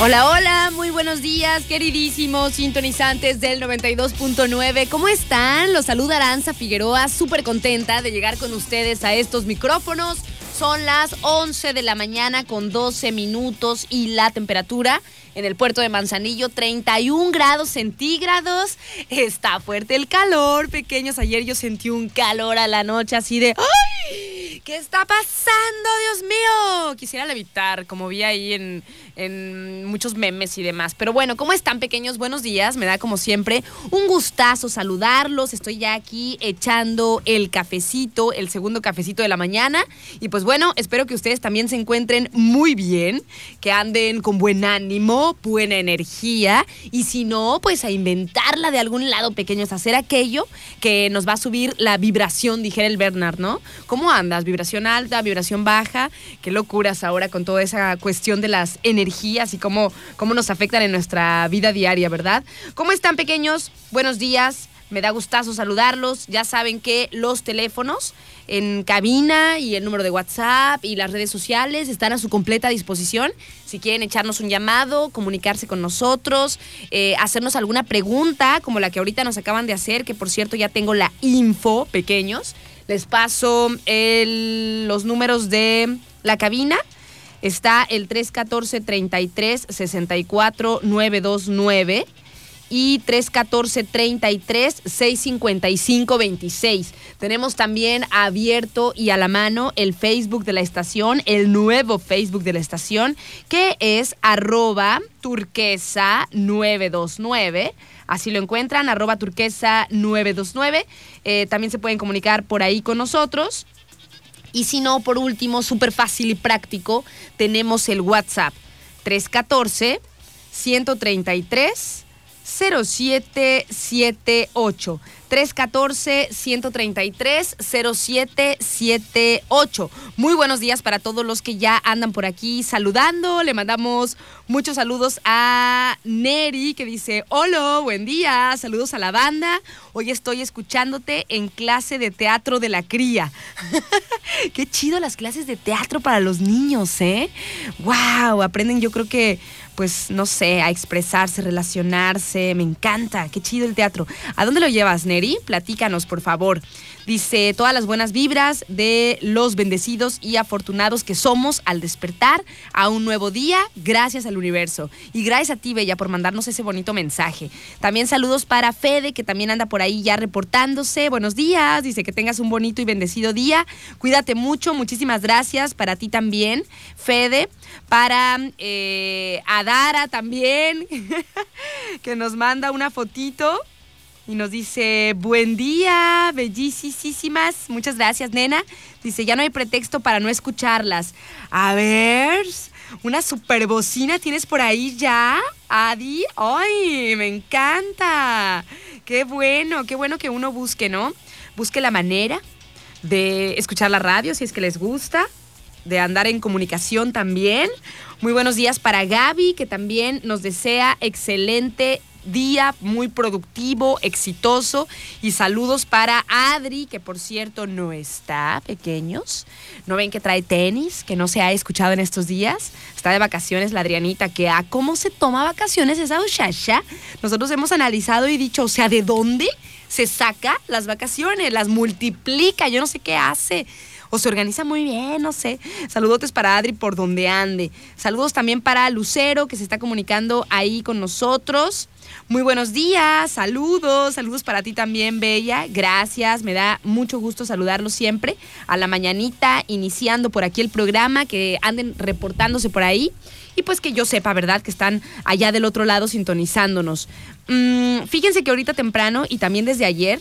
Hola, hola, muy buenos días, queridísimos sintonizantes del 92.9. ¿Cómo están? Los saluda Aranza Figueroa, súper contenta de llegar con ustedes a estos micrófonos. Son las 11 de la mañana con 12 minutos y la temperatura en el puerto de Manzanillo, 31 grados centígrados. Está fuerte el calor, pequeños. Ayer yo sentí un calor a la noche así de ¡ay! ¿Qué está pasando, Dios mío? Quisiera levitar, como vi ahí en, en muchos memes y demás. Pero bueno, ¿cómo están, pequeños? Buenos días. Me da como siempre un gustazo saludarlos. Estoy ya aquí echando el cafecito, el segundo cafecito de la mañana. Y pues bueno, espero que ustedes también se encuentren muy bien, que anden con buen ánimo, buena energía. Y si no, pues a inventarla de algún lado, pequeños, hacer aquello que nos va a subir la vibración, dijera el Bernard, ¿no? ¿Cómo andas? ¿Vibración alta, vibración baja? Qué locuras ahora con toda esa cuestión de las energías y cómo, cómo nos afectan en nuestra vida diaria, ¿verdad? ¿Cómo están, pequeños? Buenos días. Me da gustazo saludarlos. Ya saben que los teléfonos en cabina y el número de WhatsApp y las redes sociales están a su completa disposición. Si quieren echarnos un llamado, comunicarse con nosotros, eh, hacernos alguna pregunta como la que ahorita nos acaban de hacer, que por cierto ya tengo la info, pequeños. Les paso los números de la cabina. Está el 314 33 64 929 y 314 33 655 26. Tenemos también abierto y a la mano el Facebook de la estación, el nuevo Facebook de la estación, que es arroba turquesa 929. Así lo encuentran, arroba turquesa 929. Eh, también se pueden comunicar por ahí con nosotros. Y si no, por último, súper fácil y práctico, tenemos el WhatsApp 314 133 0778 314 133 0778. Muy buenos días para todos los que ya andan por aquí saludando. Le mandamos muchos saludos a Neri que dice, "Hola, buen día. Saludos a la banda. Hoy estoy escuchándote en clase de teatro de la cría." Qué chido las clases de teatro para los niños, ¿eh? Wow, aprenden yo creo que pues no sé, a expresarse, relacionarse, me encanta, qué chido el teatro. ¿A dónde lo llevas, Neri? Platícanos, por favor. Dice, todas las buenas vibras de los bendecidos y afortunados que somos al despertar a un nuevo día, gracias al universo. Y gracias a ti, Bella, por mandarnos ese bonito mensaje. También saludos para Fede, que también anda por ahí ya reportándose. Buenos días, dice que tengas un bonito y bendecido día. Cuídate mucho, muchísimas gracias para ti también, Fede. Para eh, Adara también, que nos manda una fotito. Y nos dice, buen día, bellísimas. Muchas gracias, nena. Dice, ya no hay pretexto para no escucharlas. A ver, una super bocina tienes por ahí ya, Adi. ¡Ay, me encanta! Qué bueno, qué bueno que uno busque, ¿no? Busque la manera de escuchar la radio si es que les gusta, de andar en comunicación también. Muy buenos días para Gaby, que también nos desea excelente día, muy productivo, exitoso. Y saludos para Adri, que por cierto no está, pequeños. ¿No ven que trae tenis, que no se ha escuchado en estos días? Está de vacaciones la Adrianita, que a cómo se toma vacaciones esa muchacha. Nosotros hemos analizado y dicho, o sea, ¿de dónde se saca las vacaciones? Las multiplica, yo no sé qué hace o se organiza muy bien, no sé. Saludotes para Adri por donde ande. Saludos también para Lucero, que se está comunicando ahí con nosotros. Muy buenos días, saludos, saludos para ti también, Bella. Gracias, me da mucho gusto saludarlos siempre. A la mañanita, iniciando por aquí el programa, que anden reportándose por ahí. Y pues que yo sepa, ¿verdad? Que están allá del otro lado sintonizándonos. Mm, fíjense que ahorita temprano y también desde ayer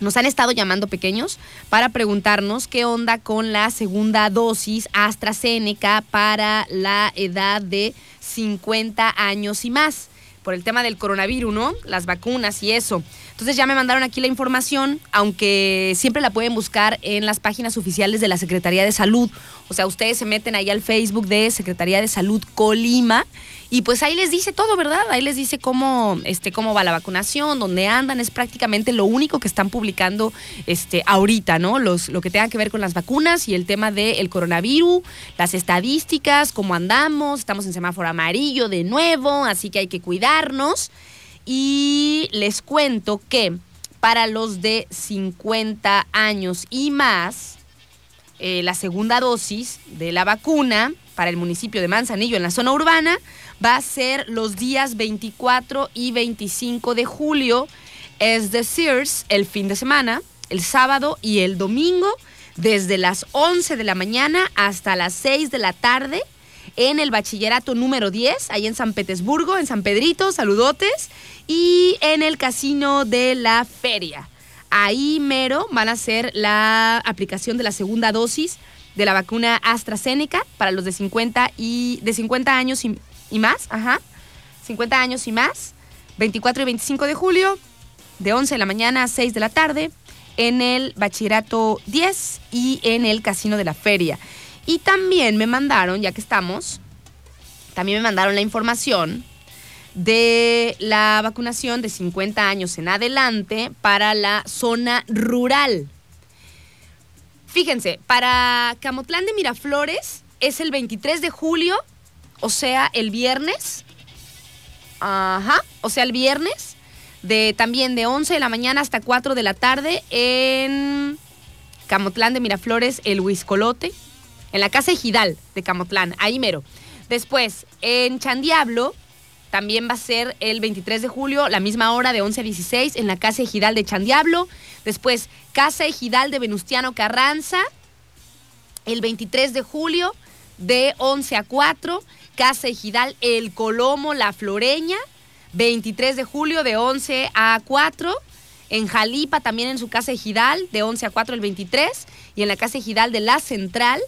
nos han estado llamando pequeños para preguntarnos qué onda con la segunda dosis AstraZeneca para la edad de 50 años y más. por el tema del coronavirus, ¿no? Las vacunas y eso. Entonces ya me mandaron aquí la información, aunque siempre la pueden buscar en las páginas oficiales de la Secretaría de Salud. O sea, ustedes se meten ahí al Facebook de Secretaría de Salud Colima y pues ahí les dice todo, ¿verdad? Ahí les dice cómo, este, cómo va la vacunación, dónde andan, es prácticamente lo único que están publicando este, ahorita, ¿no? Los, lo que tenga que ver con las vacunas y el tema del coronavirus, las estadísticas, cómo andamos, estamos en semáforo amarillo de nuevo, así que hay que cuidarnos. Y les cuento que para los de 50 años y más, eh, la segunda dosis de la vacuna para el municipio de Manzanillo en la zona urbana va a ser los días 24 y 25 de julio, es decir, el fin de semana, el sábado y el domingo, desde las 11 de la mañana hasta las 6 de la tarde en el bachillerato número 10, ahí en San Petersburgo, en San Pedrito, saludotes, y en el casino de la feria. Ahí mero van a hacer la aplicación de la segunda dosis de la vacuna AstraZeneca para los de 50 y de 50 años y más, ajá. 50 años y más, 24 y 25 de julio, de 11 de la mañana a 6 de la tarde, en el Bachillerato 10 y en el Casino de la Feria. Y también me mandaron, ya que estamos, también me mandaron la información de la vacunación de 50 años en adelante para la zona rural. Fíjense, para Camotlán de Miraflores es el 23 de julio, o sea, el viernes. Ajá, o sea, el viernes, de también de 11 de la mañana hasta 4 de la tarde en Camotlán de Miraflores, el Huiscolote, en la casa Ejidal de Camotlán, ahí mero. Después, en Chandiablo, también va a ser el 23 de julio, la misma hora de 11 a 16, en la Casa Ejidal de Chandiablo. Después, Casa Ejidal de Venustiano Carranza, el 23 de julio, de 11 a 4. Casa Ejidal El Colomo, La Floreña, 23 de julio, de 11 a 4. En Jalipa, también en su Casa Ejidal, de 11 a 4 el 23. Y en la Casa Ejidal de La Central,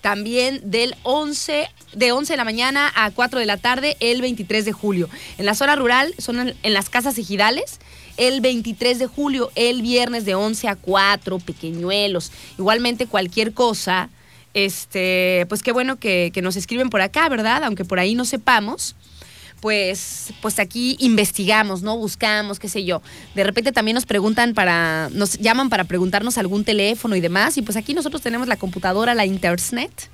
también del 11, de 11 de la mañana a 4 de la tarde el 23 de julio. En la zona rural son en, las casas ejidales el 23 de julio, el viernes de 11 a 4, pequeñuelos. Igualmente cualquier cosa, este, pues qué bueno que, que nos escriben por acá, ¿verdad? Aunque por ahí no sepamos pues, pues aquí investigamos, ¿no? Buscamos, qué sé yo. De repente también nos preguntan para, nos llaman para preguntarnos algún teléfono y demás. Y pues aquí nosotros tenemos la computadora, la internet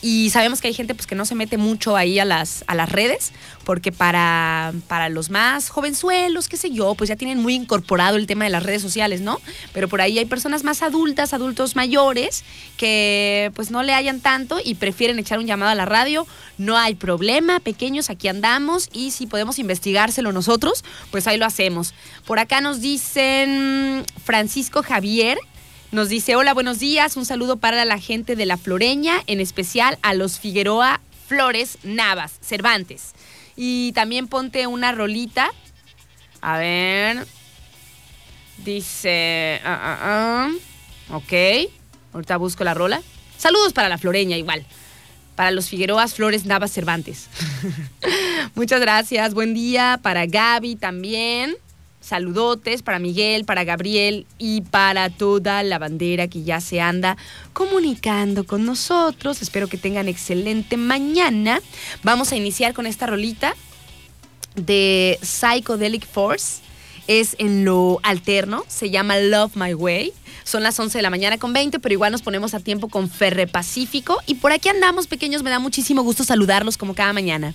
y sabemos que hay gente pues, que no se mete mucho ahí a las, a las redes, porque para, para los más jovenzuelos, qué sé yo, pues ya tienen muy incorporado el tema de las redes sociales, ¿no? Pero por ahí hay personas más adultas, adultos mayores, que pues no le hayan tanto y prefieren echar un llamado a la radio. No hay problema, pequeños, aquí andamos y si podemos investigárselo nosotros, pues ahí lo hacemos. Por acá nos dicen Francisco Javier, nos dice, hola, buenos días, un saludo para la gente de La Floreña, en especial a los Figueroa Flores Navas, Cervantes. Y también ponte una rolita. A ver. Dice, ah, ah, ah. ok, ahorita busco la rola. Saludos para La Floreña igual. Para los Figueroas Flores Navas Cervantes. Muchas gracias. Buen día para Gaby también. Saludotes para Miguel, para Gabriel y para toda la bandera que ya se anda comunicando con nosotros. Espero que tengan excelente mañana. Vamos a iniciar con esta rolita de Psychedelic Force. Es en lo alterno, se llama Love My Way. Son las 11 de la mañana con 20, pero igual nos ponemos a tiempo con Ferre Pacífico. Y por aquí andamos, pequeños. Me da muchísimo gusto saludarlos como cada mañana.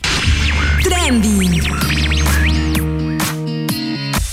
Trending.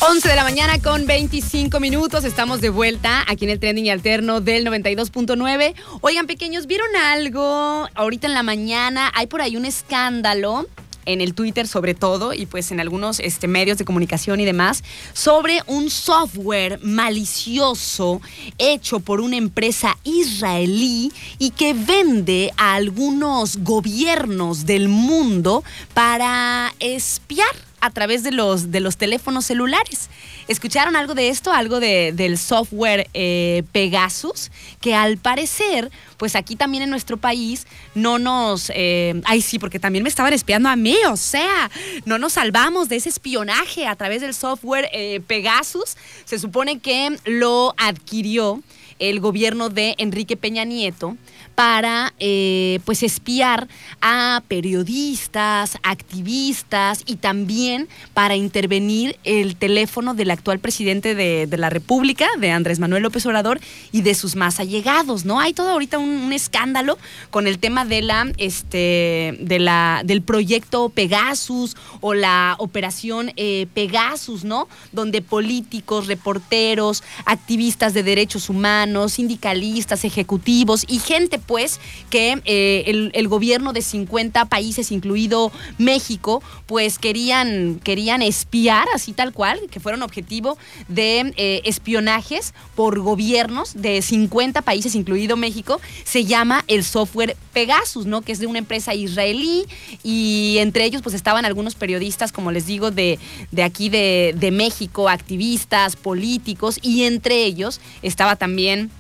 11 de la mañana con 25 minutos. Estamos de vuelta aquí en el trending alterno del 92.9. Oigan, pequeños, ¿vieron algo? Ahorita en la mañana hay por ahí un escándalo en el Twitter sobre todo y pues en algunos este, medios de comunicación y demás sobre un software malicioso hecho por una empresa israelí y que vende a algunos gobiernos del mundo para espiar a través de los, de los teléfonos celulares. ¿Escucharon algo de esto? Algo de, del software eh, Pegasus, que al parecer, pues aquí también en nuestro país no nos... Eh, ay, sí, porque también me estaban espiando a mí, o sea, no nos salvamos de ese espionaje a través del software eh, Pegasus. Se supone que lo adquirió el gobierno de Enrique Peña Nieto para eh, pues espiar a periodistas, activistas y también para intervenir el teléfono del actual presidente de, la República, de Andrés Manuel López Obrador, y de sus más allegados, ¿no? Hay todo ahorita un, escándalo con el tema de la, este, de la, del proyecto Pegasus o la operación eh, Pegasus, ¿no? Donde políticos, reporteros, activistas de derechos humanos, sindicalistas, ejecutivos y gente pues que eh, el, gobierno de 50 países, incluido México, pues querían, querían espiar, así tal cual, que fueron objetivo de eh, espionajes por gobiernos de 50 países, incluido México, se llama el software Pegasus, ¿no? Que es de una empresa israelí y entre ellos pues estaban algunos periodistas, como les digo, de, de aquí de, de México, activistas, políticos y entre ellos estaba también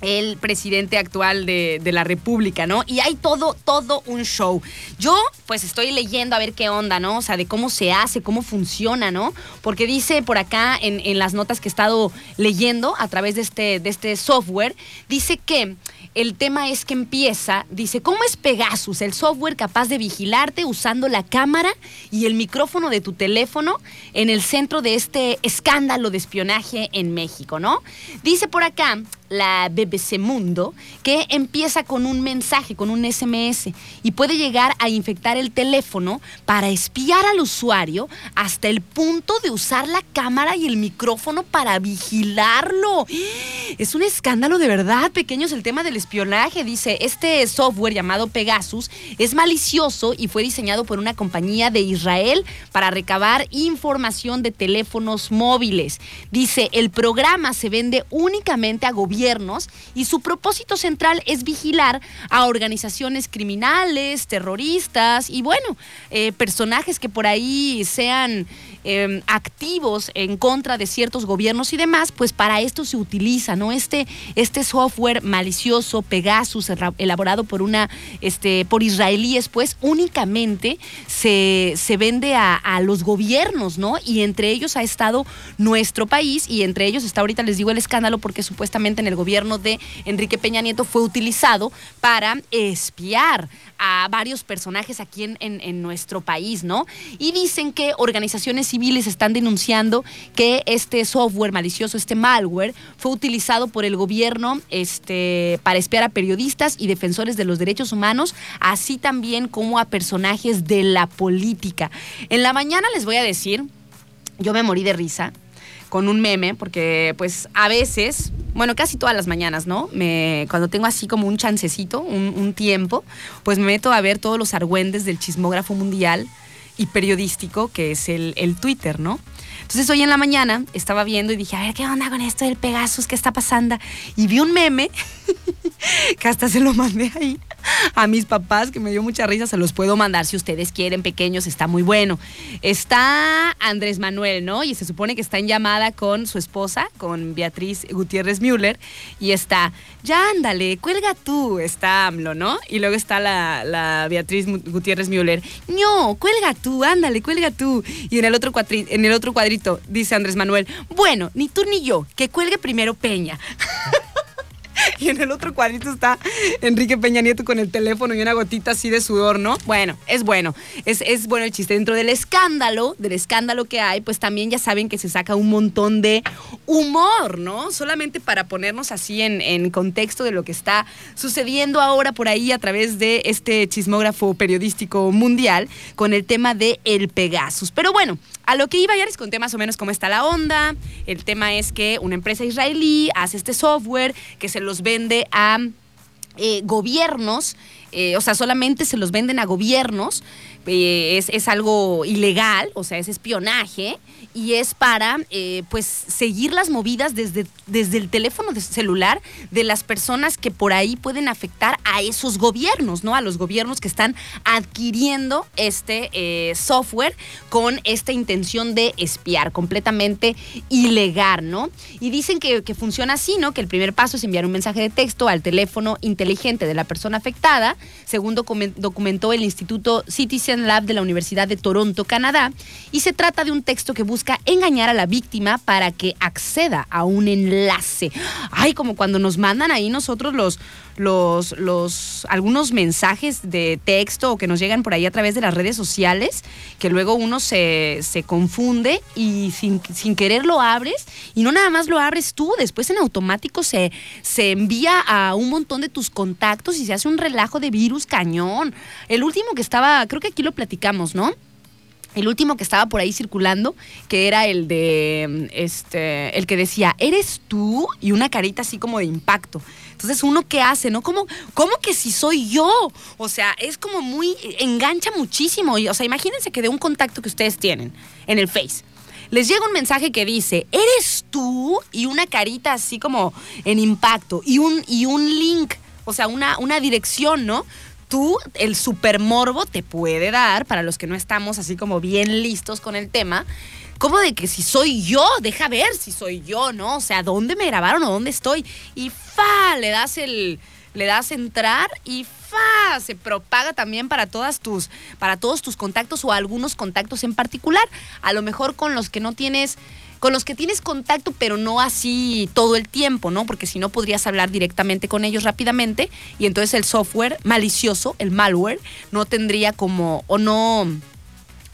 el presidente actual de, la República, ¿no? Y hay todo, todo un show. Yo, pues, estoy leyendo a ver qué onda, ¿no? O sea, de cómo se hace, cómo funciona, ¿no? Porque dice por acá en, en las notas que he estado leyendo a través de este, de este software, dice que el tema es que empieza, dice, ¿cómo es Pegasus, el software capaz de vigilarte usando la cámara y el micrófono de tu teléfono en el centro de este escándalo de espionaje en México, ¿no? Dice por acá la BBC Mundo que empieza con un mensaje, con un SMS y puede llegar a infectar el teléfono para espiar al usuario hasta el punto de usar la cámara y el micrófono para vigilarlo. Es un escándalo de verdad, pequeños, el tema del espionaje. Dice, este software llamado Pegasus es malicioso y fue diseñado por una compañía de Israel para recabar información de teléfonos móviles. Dice, el programa se vende únicamente a gobiernos y su propósito central es vigilar a organizaciones criminales, terroristas y bueno, eh, personajes que por ahí sean Em, activos en contra de ciertos gobiernos y demás, pues para esto se utiliza, ¿no? Este, este software malicioso, Pegasus, elaborado por una, este, por israelíes, pues únicamente se, se vende a, a, los gobiernos, ¿no? Y entre ellos ha estado nuestro país y entre ellos está ahorita les digo el escándalo porque supuestamente en el gobierno de Enrique Peña Nieto fue utilizado para espiar a varios personajes aquí en, en, nuestro país, ¿no? Y dicen que organizaciones civiles están denunciando que este software malicioso, este malware, fue utilizado por el gobierno este, para espiar a periodistas y defensores de los derechos humanos, así también como a personajes de la política. En la mañana les voy a decir, yo me morí de risa con un meme, porque pues a veces, bueno, casi todas las mañanas, ¿no? Me, cuando tengo así como un chancecito, un, tiempo, pues me meto a ver todos los argüendes del chismógrafo mundial y periodístico, que es el, el Twitter, ¿no? Entonces hoy en la mañana estaba viendo y dije, a ver, ¿qué onda con esto del Pegasus? ¿Qué está pasando? Y vi un meme que hasta se lo mandé ahí a mis papás, que me dio mucha risa, se los puedo mandar si ustedes quieren, pequeños, está muy bueno. Está Andrés Manuel, ¿no? Y se supone que está en llamada con su esposa, con Beatriz Gutiérrez Müller, y está, ya ándale, cuelga tú, está AMLO, ¿no? Y luego está la, Beatriz Gutiérrez Müller, no, cuelga tú, ándale, cuelga tú. Y en el otro, en el otro cuadrito dice Andrés Manuel, bueno, ni tú ni yo, que cuelgue primero Peña. y en el otro cuadrito está Enrique Peña Nieto con el teléfono y una gotita así de sudor, ¿no? Bueno, es bueno. Es, es bueno el chiste. Dentro del escándalo, del escándalo que hay, pues también ya saben que se saca un montón de humor, ¿no? Solamente para ponernos así en, en contexto de lo que está sucediendo ahora por ahí a través de este chismógrafo periodístico mundial con el tema de el Pegasus. Pero bueno, a lo que iba ya les conté más o menos cómo está la onda. El tema es que una empresa israelí hace este software que se los vende a eh, gobiernos, eh, o sea, solamente se los venden a gobiernos eh, es, es algo ilegal, o sea, es espionaje y es para eh, pues seguir las movidas desde, desde el teléfono celular de las personas que por ahí pueden afectar a esos gobiernos, ¿no? A los gobiernos que están adquiriendo este eh, software con esta intención de espiar, completamente ilegal, ¿no? Y dicen que, que funciona así, ¿no? Que el primer paso es enviar un mensaje de texto al teléfono inteligente de la persona afectada, según documentó el Instituto Citizen Lab de la Universidad de Toronto, Canadá, y se trata de un texto que busca engañar a la víctima para que acceda a un enlace. Ay, como cuando nos mandan ahí nosotros los, los, algunos mensajes de texto o que nos llegan por ahí a través de las redes sociales, que luego uno se, confunde y sin, querer lo abres y no nada más lo abres tú, después en automático se, se envía a un montón de tus contactos y se hace un relajo de virus cañón. El último que estaba, creo que aquí lo platicamos, ¿no? El último que estaba por ahí circulando, que era el de, este, el que decía, ¿eres tú? Y una carita así como de impacto. Entonces, uno qué hace, ¿no? ¿Cómo, cómo que si soy yo? O sea, es como muy, engancha muchísimo. O sea, imagínense que de un contacto que ustedes tienen en el Face, les llega un mensaje que dice, ¿eres tú? Y una carita así como en impacto y un, y un link, o sea, una, una dirección, ¿no? Tú, el supermorbo te puede dar, para los que no estamos así como bien listos con el tema, como de que si soy yo, deja ver si soy yo, ¿no? O sea, ¿dónde me grabaron o dónde estoy? Y fa, le das el, le das entrar y fa, se propaga también para todas tus, para todos tus contactos o algunos contactos en particular. A lo mejor con los que no tienes con los que tienes contacto, pero no así todo el tiempo, ¿no? Porque si no podrías hablar directamente con ellos rápidamente y entonces el software malicioso, el malware, no tendría como o no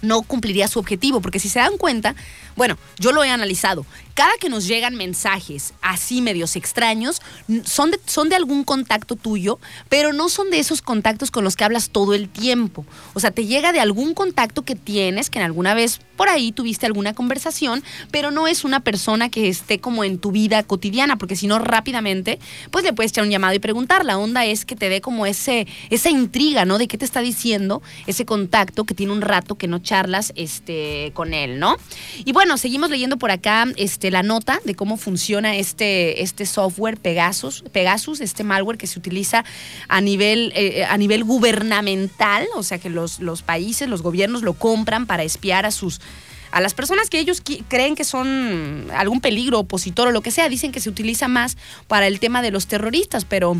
no cumpliría su objetivo, porque si se dan cuenta, bueno, yo lo he analizado. Cada que nos llegan mensajes así medios extraños, son de, son de algún contacto tuyo, pero no son de esos contactos con los que hablas todo el tiempo. O sea, te llega de algún contacto que tienes, que en alguna vez por ahí tuviste alguna conversación, pero no es una persona que esté como en tu vida cotidiana, porque si no rápidamente, pues le puedes echar un llamado y preguntar. La onda es que te dé como ese, esa intriga, ¿no? De qué te está diciendo ese contacto que tiene un rato que no charlas este, con él, ¿no? Y bueno, bueno, seguimos leyendo por acá este, la nota de cómo funciona este, este software Pegasus, Pegasus, este malware que se utiliza a nivel, eh, a nivel gubernamental, o sea que los, los países, los gobiernos lo compran para espiar a sus a las personas que ellos creen que son algún peligro, opositor o lo que sea, dicen que se utiliza más para el tema de los terroristas, pero,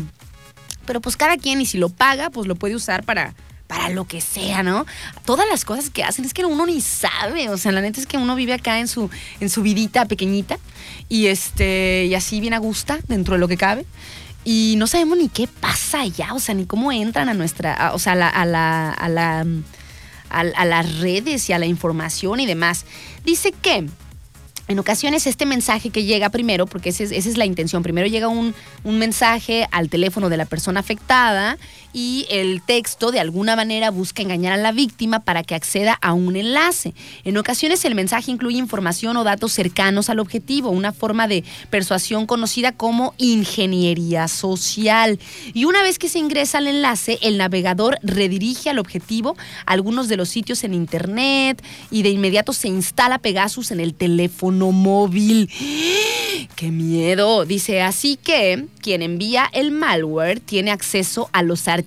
pero pues cada quien y si lo paga, pues lo puede usar para, para lo que sea, ¿no? Todas las cosas que hacen es que uno ni sabe, o sea, la neta es que uno vive acá en su, en su vidita pequeñita y, este, y así bien a gusto dentro de lo que cabe. Y no sabemos ni qué pasa allá, o sea, ni cómo entran a nuestra, o sea, a la, a la, a la a, las redes y a la información y demás. Dice que en ocasiones este mensaje que llega primero, porque esa es, la intención, primero llega un, un, mensaje al teléfono de la persona afectada y el texto de alguna manera busca engañar a la víctima para que acceda a un enlace. En ocasiones el mensaje incluye información o datos cercanos al objetivo, una forma de persuasión conocida como ingeniería social. Y una vez que se ingresa al enlace, el navegador redirige al objetivo algunos de los sitios en Internet y de inmediato se instala Pegasus en el teléfono móvil. ¡Qué miedo! Dice, así que quien envía el malware tiene acceso a los archivos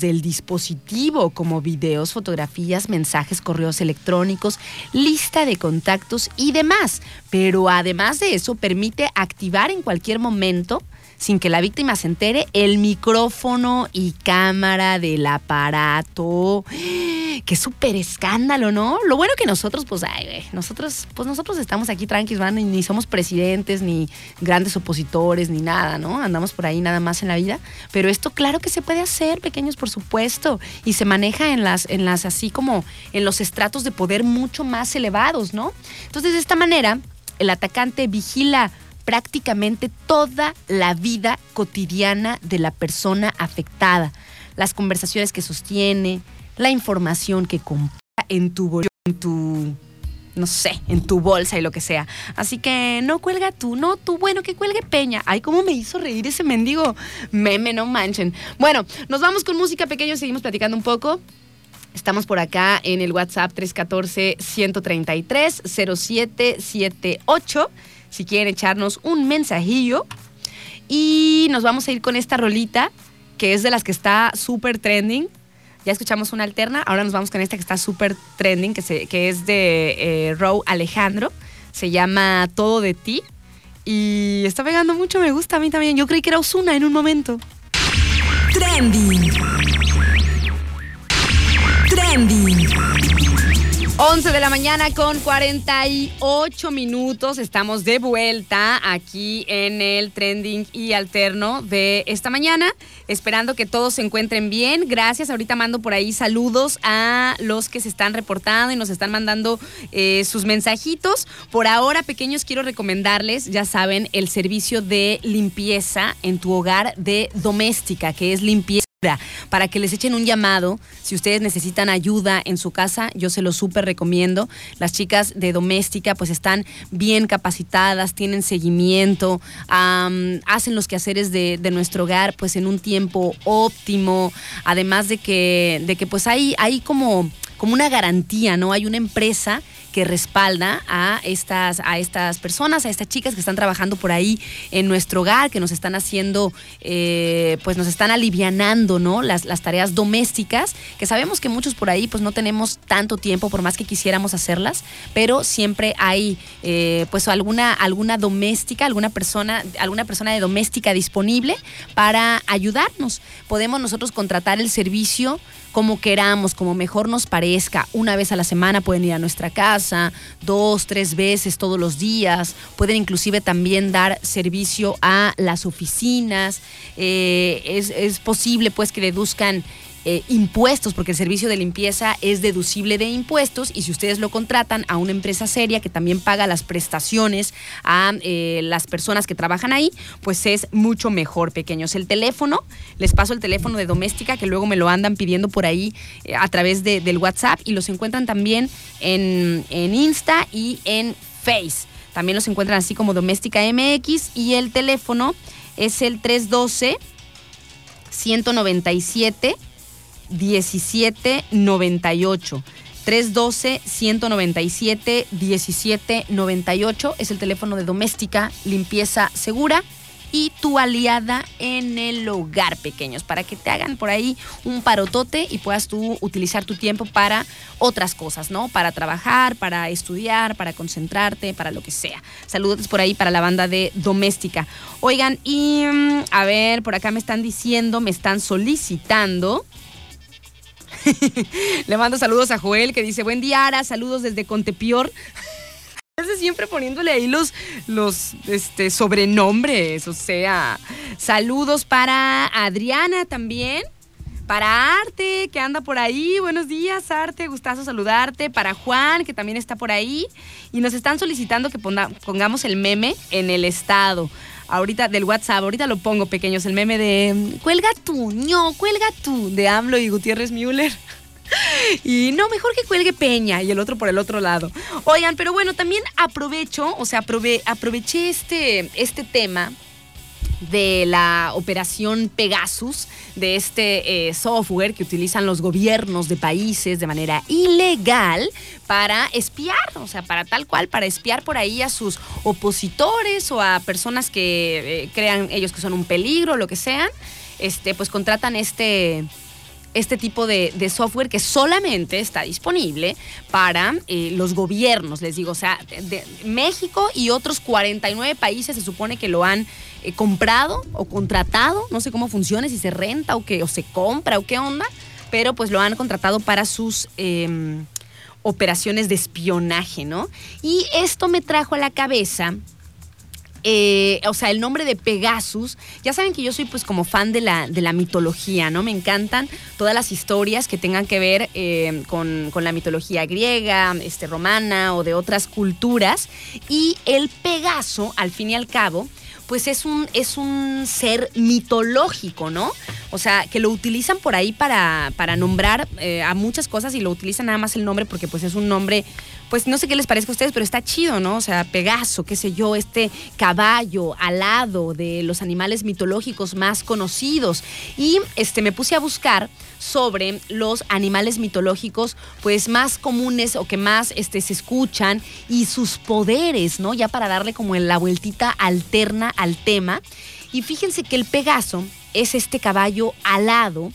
del dispositivo, como videos, fotografías, mensajes, correos electrónicos, lista de contactos y demás. Pero además de eso, permite activar en cualquier momento sin que la víctima se entere, el micrófono y cámara del aparato. Qué súper escándalo, ¿no? Lo bueno que nosotros, pues, ay, nosotros, pues nosotros estamos aquí tranquilos, ni somos presidentes, ni grandes opositores, ni nada, ¿no? Andamos por ahí nada más en la vida. Pero esto, claro que se puede hacer, pequeños, por supuesto. Y se maneja en las, en las así como en los estratos de poder mucho más elevados, ¿no? Entonces, de esta manera, el atacante vigila prácticamente toda la vida cotidiana de la persona afectada, las conversaciones que sostiene, la información que compra en tu en tu no sé, en tu bolsa y lo que sea. Así que no cuelga tú, no tú, bueno, que cuelgue Peña. Ay, cómo me hizo reír ese mendigo meme, no manchen. Bueno, nos vamos con música pequeño, seguimos platicando un poco. Estamos por acá en el WhatsApp 314-133-0778. Si quieren echarnos un mensajillo. Y nos vamos a ir con esta rolita, que es de las que está súper trending. Ya escuchamos una alterna, ahora nos vamos con esta que está súper trending, que, es de eh, Row Alejandro. Se llama Todo de ti. Y está pegando mucho, me gusta a mí también. Yo creí que era Osuna en un momento. Trending. Trending. 11 de la mañana con 48 minutos. Estamos de vuelta aquí en el trending y alterno de esta mañana. Esperando que todos se encuentren bien. Gracias. Ahorita mando por ahí saludos a los que se están reportando y nos están mandando eh, sus mensajitos. Por ahora, pequeños, quiero recomendarles, ya saben, el servicio de limpieza en tu hogar de doméstica, que es limpieza para que les echen un llamado. Si ustedes necesitan ayuda en su casa, yo se lo súper recomiendo. Las chicas de doméstica pues están bien capacitadas, tienen seguimiento, hacen los quehaceres de, de, nuestro hogar pues en un tiempo óptimo. Además de que, de que pues hay, hay como, como una garantía, ¿no? Hay una empresa que respalda a estas, a estas personas, a estas chicas que están trabajando por ahí en nuestro hogar, que nos están haciendo, eh, pues nos están alivianando, ¿no? Las, las tareas domésticas, que sabemos que muchos por ahí pues no tenemos tanto tiempo, por más que quisiéramos hacerlas, pero siempre hay eh, pues alguna, alguna doméstica, alguna persona, alguna persona de doméstica disponible para ayudarnos. Podemos nosotros contratar el servicio como queramos, como mejor nos parezca. Una vez a la semana pueden ir a nuestra casa, dos, tres veces todos los días. Pueden inclusive también dar servicio a las oficinas. Eh, es, es posible pues que deduzcan eh, impuestos, porque el servicio de limpieza es deducible de impuestos y si ustedes lo contratan a una empresa seria que también paga las prestaciones a eh, las personas que trabajan ahí, pues es mucho mejor, pequeños. El teléfono, les paso el teléfono de doméstica que luego me lo andan pidiendo por ahí eh, a través de, del WhatsApp y los encuentran también en, en Insta y en Face. También los encuentran así como Doméstica MX y el teléfono es el 312 197 1798. 312-197-1798 es el teléfono de Doméstica Limpieza Segura y tu aliada en el hogar, pequeños, para que te hagan por ahí un parotote y puedas tú utilizar tu tiempo para otras cosas, ¿no? Para trabajar, para estudiar, para concentrarte, para lo que sea. Saludos por ahí para la banda de Doméstica. Oigan, y mm, a ver, por acá me están diciendo, me están solicitando Le mando saludos a Joel que dice, buen día, Ara, saludos desde Contepior. Siempre poniéndole ahí los, los este, sobrenombres, o sea, saludos para Adriana también, para Arte, que anda por ahí. Buenos días, Arte, gustazo saludarte. Para Juan, que también está por ahí. Y nos están solicitando que pongamos el meme en el estado ahorita del WhatsApp, ahorita lo pongo pequeños, el meme de cuelga tú, no, cuelga tú, de AMLO y Gutiérrez Müller. Y no, mejor que cuelgue Peña y el otro por el otro lado. Oigan, pero bueno, también aprovecho, o sea, aproveché este, este tema de la operación Pegasus, de este eh, software que utilizan los gobiernos de países de manera ilegal para espiar, o sea, para tal cual, para espiar por ahí a sus opositores o a personas que eh, crean ellos que son un peligro, lo que sean, este, pues contratan este este tipo de, software que solamente está disponible para eh, los gobiernos, les digo, o sea, de, México y otros 49 países se supone que lo han eh, comprado o contratado, no sé cómo funciona, si se renta o, que, o se compra o qué onda, pero pues lo han contratado para sus... Em, operaciones de espionaje, ¿no? Y esto me trajo a la cabeza eh, o sea, el nombre de Pegasus, ya saben que yo soy pues como fan de la, de la mitología, ¿no? Me encantan todas las historias que tengan que ver eh, con, la mitología griega, este, romana o de otras culturas. Y el Pegaso, al fin y al cabo, pues es un, es un ser mitológico, ¿no? O sea, que lo utilizan por ahí para, para nombrar eh, a muchas cosas y lo utilizan nada más el nombre porque pues es un nombre pues no sé qué les parezca a ustedes, pero está chido, ¿no? O sea, Pegaso, qué sé yo, este caballo alado de los animales mitológicos más conocidos. Y este me puse a buscar sobre los animales mitológicos pues más comunes o que más este, se escuchan y sus poderes, ¿no? Ya para darle como la vueltita alterna al tema. Y fíjense que el Pegaso es este caballo alado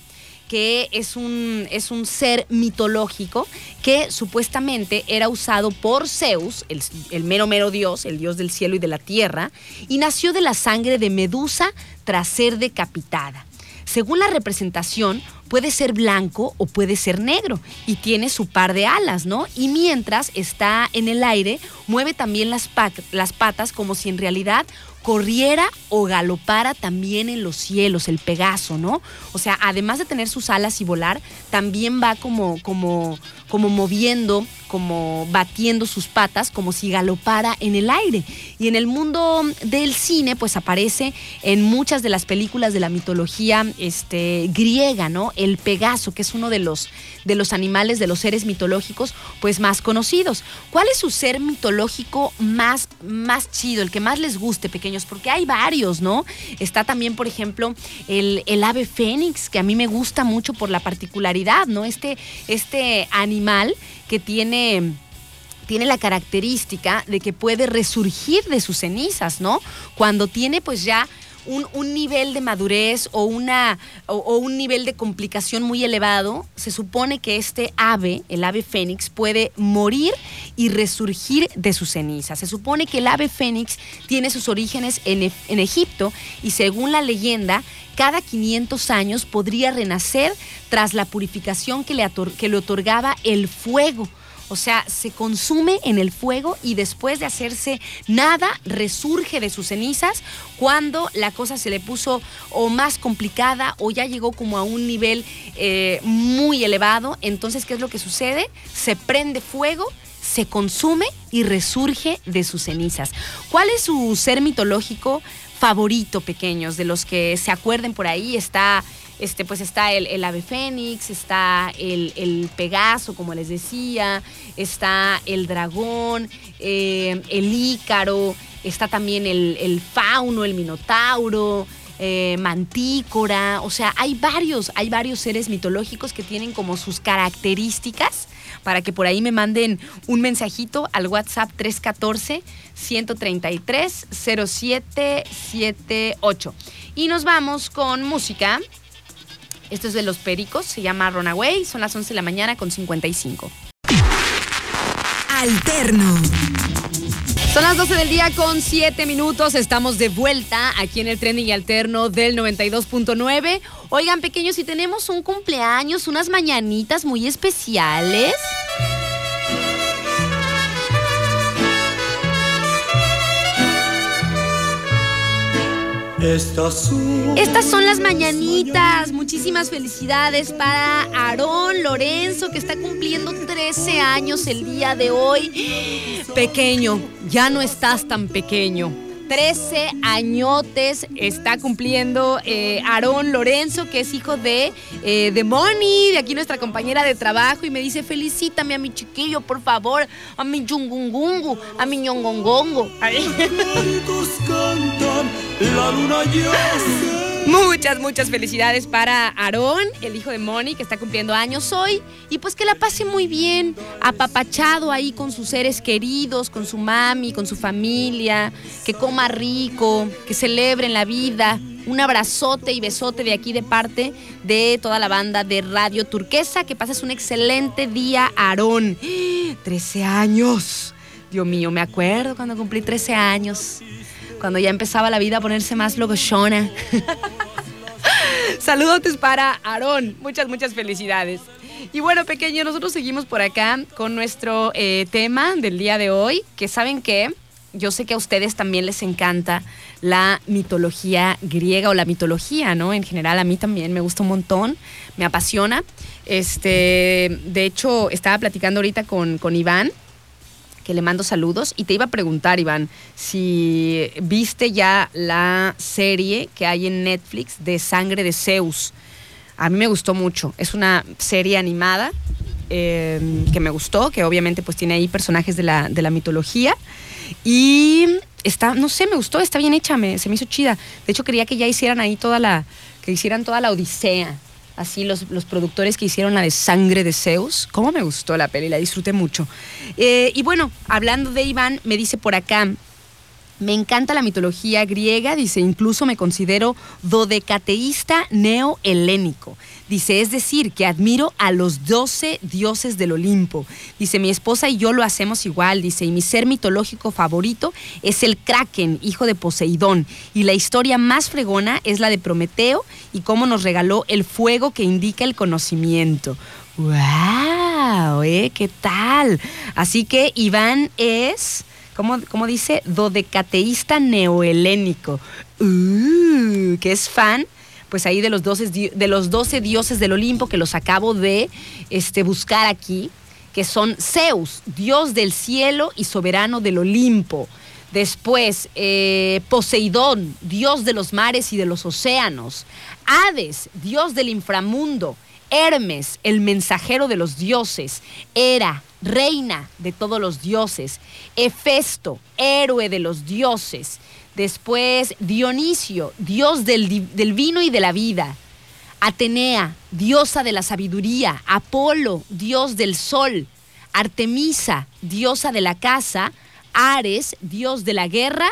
que es un, es un ser mitológico que supuestamente era usado por Zeus, el, el, mero mero dios, el dios del cielo y de la tierra, y nació de la sangre de Medusa tras ser decapitada. Según la representación, puede ser blanco o puede ser negro y tiene su par de alas, ¿no? Y mientras está en el aire, mueve también las, las patas como si en realidad corriera o galopara también en los cielos, el Pegaso, ¿no? O sea, además de tener sus alas y volar, también va como, como, como moviendo, como batiendo sus patas, como si galopara en el aire. Y en el mundo del cine, pues aparece en muchas de las películas de la mitología este, griega, ¿no? El Pegaso, que es uno de los, de los animales, de los seres mitológicos, pues más conocidos. ¿Cuál es su ser mitológico más, más chido, el que más les guste, pequeño? porque hay varios, ¿no? Está también, por ejemplo, el, ave fénix, que a mí me gusta mucho por la particularidad, ¿no? Este, este animal que tiene tiene la característica de que puede resurgir de sus cenizas, ¿no? Cuando tiene pues ya un, nivel de madurez o, una, o, un nivel de complicación muy elevado, se supone que este ave, el ave fénix, puede morir y resurgir de sus cenizas. Se supone que el ave fénix tiene sus orígenes en, en Egipto y según la leyenda, cada 500 años podría renacer tras la purificación que le, que le otorgaba el fuego o sea, se consume en el fuego y después de hacerse nada, resurge de sus cenizas cuando la cosa se le puso o más complicada o ya llegó como a un nivel eh, muy elevado. Entonces, ¿qué es lo que sucede? Se prende fuego se consume y resurge de sus cenizas. ¿Cuál es su ser mitológico favorito, pequeños? De los que se acuerden por ahí, está este, pues está el, ave fénix, está el, pegaso, como les decía, está el dragón, eh, el ícaro, está también el, fauno, el minotauro, eh, mantícora, o sea, hay varios, hay varios seres mitológicos que tienen como sus características para que por ahí me manden un mensajito al WhatsApp 314 133 0778. Y nos vamos con música. Esto es de Los Pericos, se llama Runaway, son las 11 de la mañana con 55. Alterno. Son las 12 del día con 7 minutos. Estamos de vuelta aquí en el trending alterno del 92.9. Oigan, pequeños, si tenemos un cumpleaños, unas mañanitas muy especiales. Estas son... las mañanitas. Muchísimas felicidades para Aarón Lorenzo, que está cumpliendo 13 años el día de hoy. Pequeño, ya no estás tan pequeño. 13 añotes está cumpliendo eh, Aarón Lorenzo, que es hijo de, eh, de Moni, de aquí nuestra compañera de trabajo, y me dice, felicítame a mi chiquillo, por favor, a mi yungungungu, a mi ñongongongo. la luna Muchas, muchas felicidades para Aarón, el hijo de Moni, que está cumpliendo años hoy. Y pues que la pase muy bien, apapachado ahí con sus seres queridos, con su mami, con su familia, que coma rico, que celebren la vida. Un abrazote y besote de aquí de parte de toda la banda de Radio Turquesa. Que pases un excelente día, Aarón. 13 años. Dios mío, me acuerdo cuando cumplí 13 años cuando ya empezaba la vida a ponerse más logoshona. Saludos para Aarón. Muchas, muchas felicidades. Y bueno, pequeño, nosotros seguimos por acá con nuestro eh, tema del día de hoy, que saben que yo sé que a ustedes también les encanta la mitología griega o la mitología, ¿no? En general a mí también me gusta un montón, me apasiona. Este, de hecho, estaba platicando ahorita con, con Iván que le mando saludos. Y te iba a preguntar, Iván, si viste ya la serie que hay en Netflix de Sangre de Zeus. A mí me gustó mucho. Es una serie animada eh, que me gustó, que obviamente pues tiene ahí personajes de la, de la mitología. Y está, no sé, me gustó, está bien hecha, me, se me hizo chida. De hecho, quería que ya hicieran ahí toda la, que hicieran toda la odisea. Así los, los productores que hicieron la de Sangre de Zeus. ¿Cómo me gustó la peli? La disfruté mucho. Eh, y bueno, hablando de Iván, me dice por acá, me encanta la mitología griega, dice, incluso me considero dodecateísta neohelénico. Dice, es decir, que admiro a los doce dioses del Olimpo. Dice, mi esposa y yo lo hacemos igual. Dice, y mi ser mitológico favorito es el Kraken, hijo de Poseidón. Y la historia más fregona es la de Prometeo y cómo nos regaló el fuego que indica el conocimiento. ¡Wow! ¿eh? ¿Qué tal? Así que Iván es ¿cómo, dice? Dodecateísta neohelénico, uh, que es fan pues ahí de los, 12, de los 12 dioses del Olimpo que los acabo de este, buscar aquí, que son Zeus, dios del cielo y soberano del Olimpo. Después, eh, Poseidón, dios de los mares y de los océanos. Hades, dios del inframundo. Hermes, el mensajero de los dioses. Hera, reina de todos los dioses, Hefesto, héroe de los dioses, después Dionisio, dios del, del, vino y de la vida, Atenea, diosa de la sabiduría, Apolo, dios del sol, Artemisa, diosa de la casa, Ares, dios de la guerra,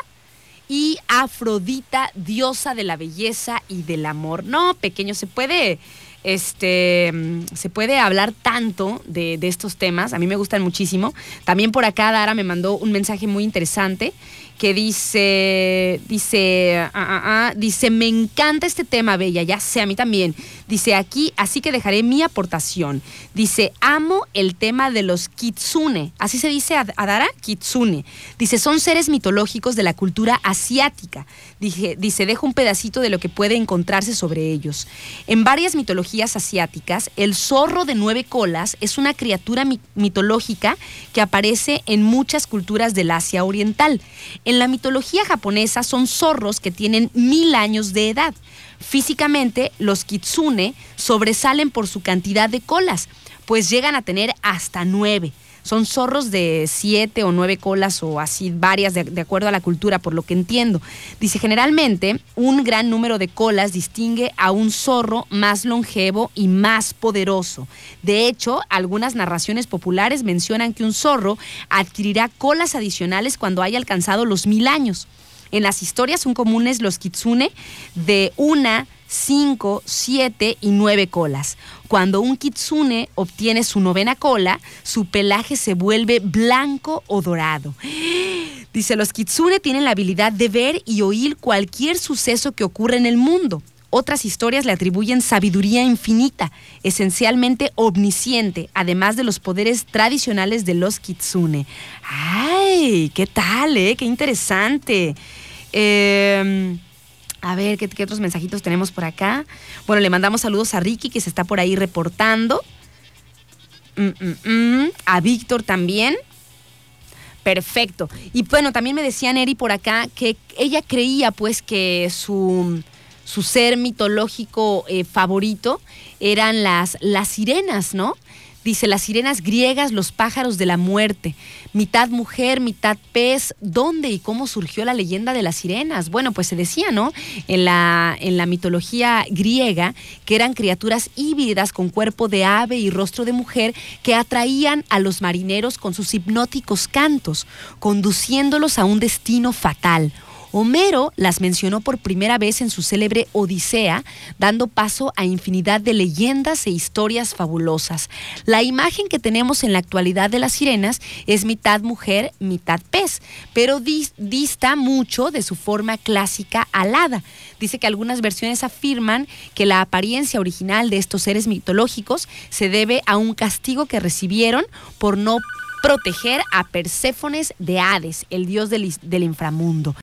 y Afrodita, diosa de la belleza y del amor. No, pequeño, se puede este, se puede hablar tanto de, estos temas, a mí me gustan muchísimo. También por acá Dara me mandó un mensaje muy interesante que dice, dice, ah, ah, ah, dice, me encanta este tema, Bella, ya sé, a mí también. Dice aquí, así que dejaré mi aportación. Dice, amo el tema de los kitsune. Así se dice Adara, kitsune. Dice, son seres mitológicos de la cultura asiática. Dice, dice, dejo un pedacito de lo que puede encontrarse sobre ellos. En varias mitologías asiáticas, el zorro de nueve colas es una criatura mitológica que aparece en muchas culturas del Asia Oriental. En la mitología japonesa son zorros que tienen mil años de edad. Físicamente, los kitsune sobresalen por su cantidad de colas, pues llegan a tener hasta nueve. Son zorros de siete o nueve colas o así varias de, acuerdo a la cultura, por lo que entiendo. Dice, generalmente un gran número de colas distingue a un zorro más longevo y más poderoso. De hecho, algunas narraciones populares mencionan que un zorro adquirirá colas adicionales cuando haya alcanzado los mil años. En las historias son comunes los kitsune de una, cinco, siete y nueve colas. Cuando un kitsune obtiene su novena cola, su pelaje se vuelve blanco o dorado. Dice, los kitsune tienen la habilidad de ver y oír cualquier suceso que ocurre en el mundo. Otras historias le atribuyen sabiduría infinita, esencialmente omnisciente, además de los poderes tradicionales de los kitsune. ¡Ay! ¿Qué tal, eh? ¡Qué interesante! Em, a ver, ¿qué, otros mensajitos tenemos por acá? Bueno, le mandamos saludos a Ricky, que se está por ahí reportando. Mm, mm, mm. A Víctor también. Perfecto. Y bueno, también me decía Neri por acá que ella creía pues que su su ser mitológico eh, favorito eran las, las sirenas, ¿no? Dice, las sirenas griegas, los pájaros de la muerte, mitad mujer, mitad pez, ¿dónde y cómo surgió la leyenda de las sirenas? Bueno, pues se decía, ¿no? En la, en la mitología griega, que eran criaturas híbridas con cuerpo de ave y rostro de mujer que atraían a los marineros con sus hipnóticos cantos, conduciéndolos a un destino fatal Homero las mencionó por primera vez en su célebre Odisea, dando paso a infinidad de leyendas e historias fabulosas. La imagen que tenemos en la actualidad de las sirenas es mitad mujer, mitad pez, pero dista mucho de su forma clásica alada. Dice que algunas versiones afirman que la apariencia original de estos seres mitológicos se debe a un castigo que recibieron por no proteger a Perséfones de Hades, el dios del inframundo.